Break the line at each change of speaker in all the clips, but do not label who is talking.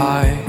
your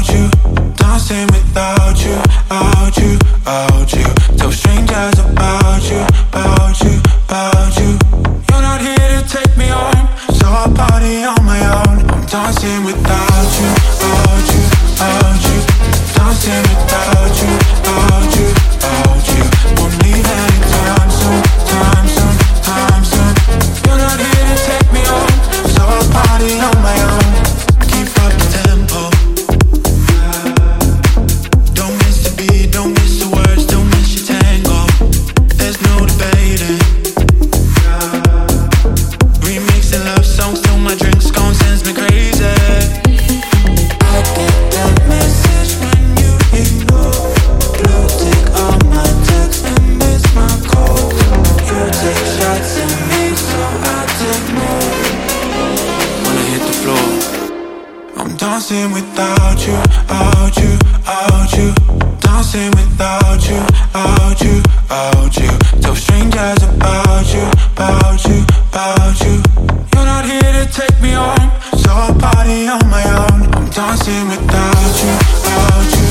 want you. without you, you, you. Dancing without you, you, you. Tell strangers about you, about you, about you. You're not here to take me home, so I party on my own. I'm dancing without you, you.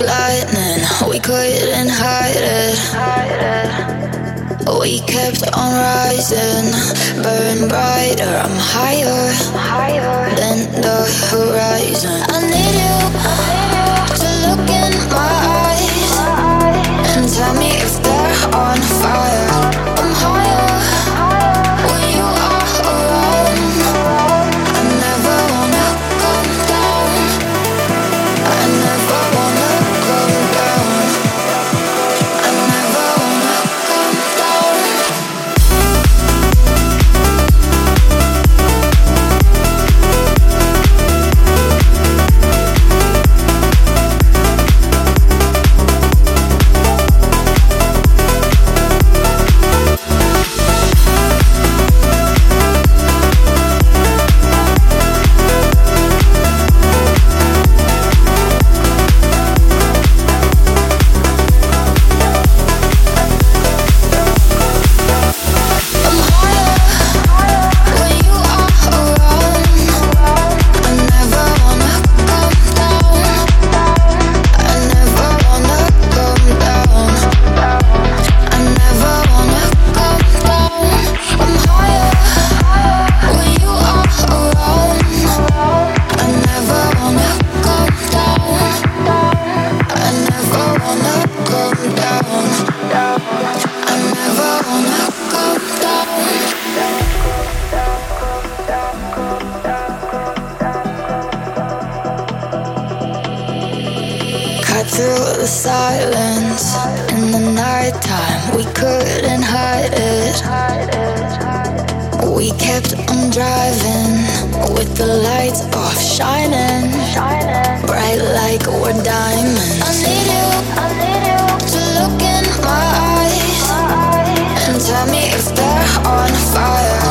Like lightning. We couldn't hide it. We kept on rising, burn brighter. I'm higher than the horizon. I need you to look in my eyes and tell me if they're on fire. Through the silence in the nighttime. We couldn't hide it. We kept on driving with the lights off, shining bright like we're diamonds. I need you to look in my eyes and tell me if they're on fire.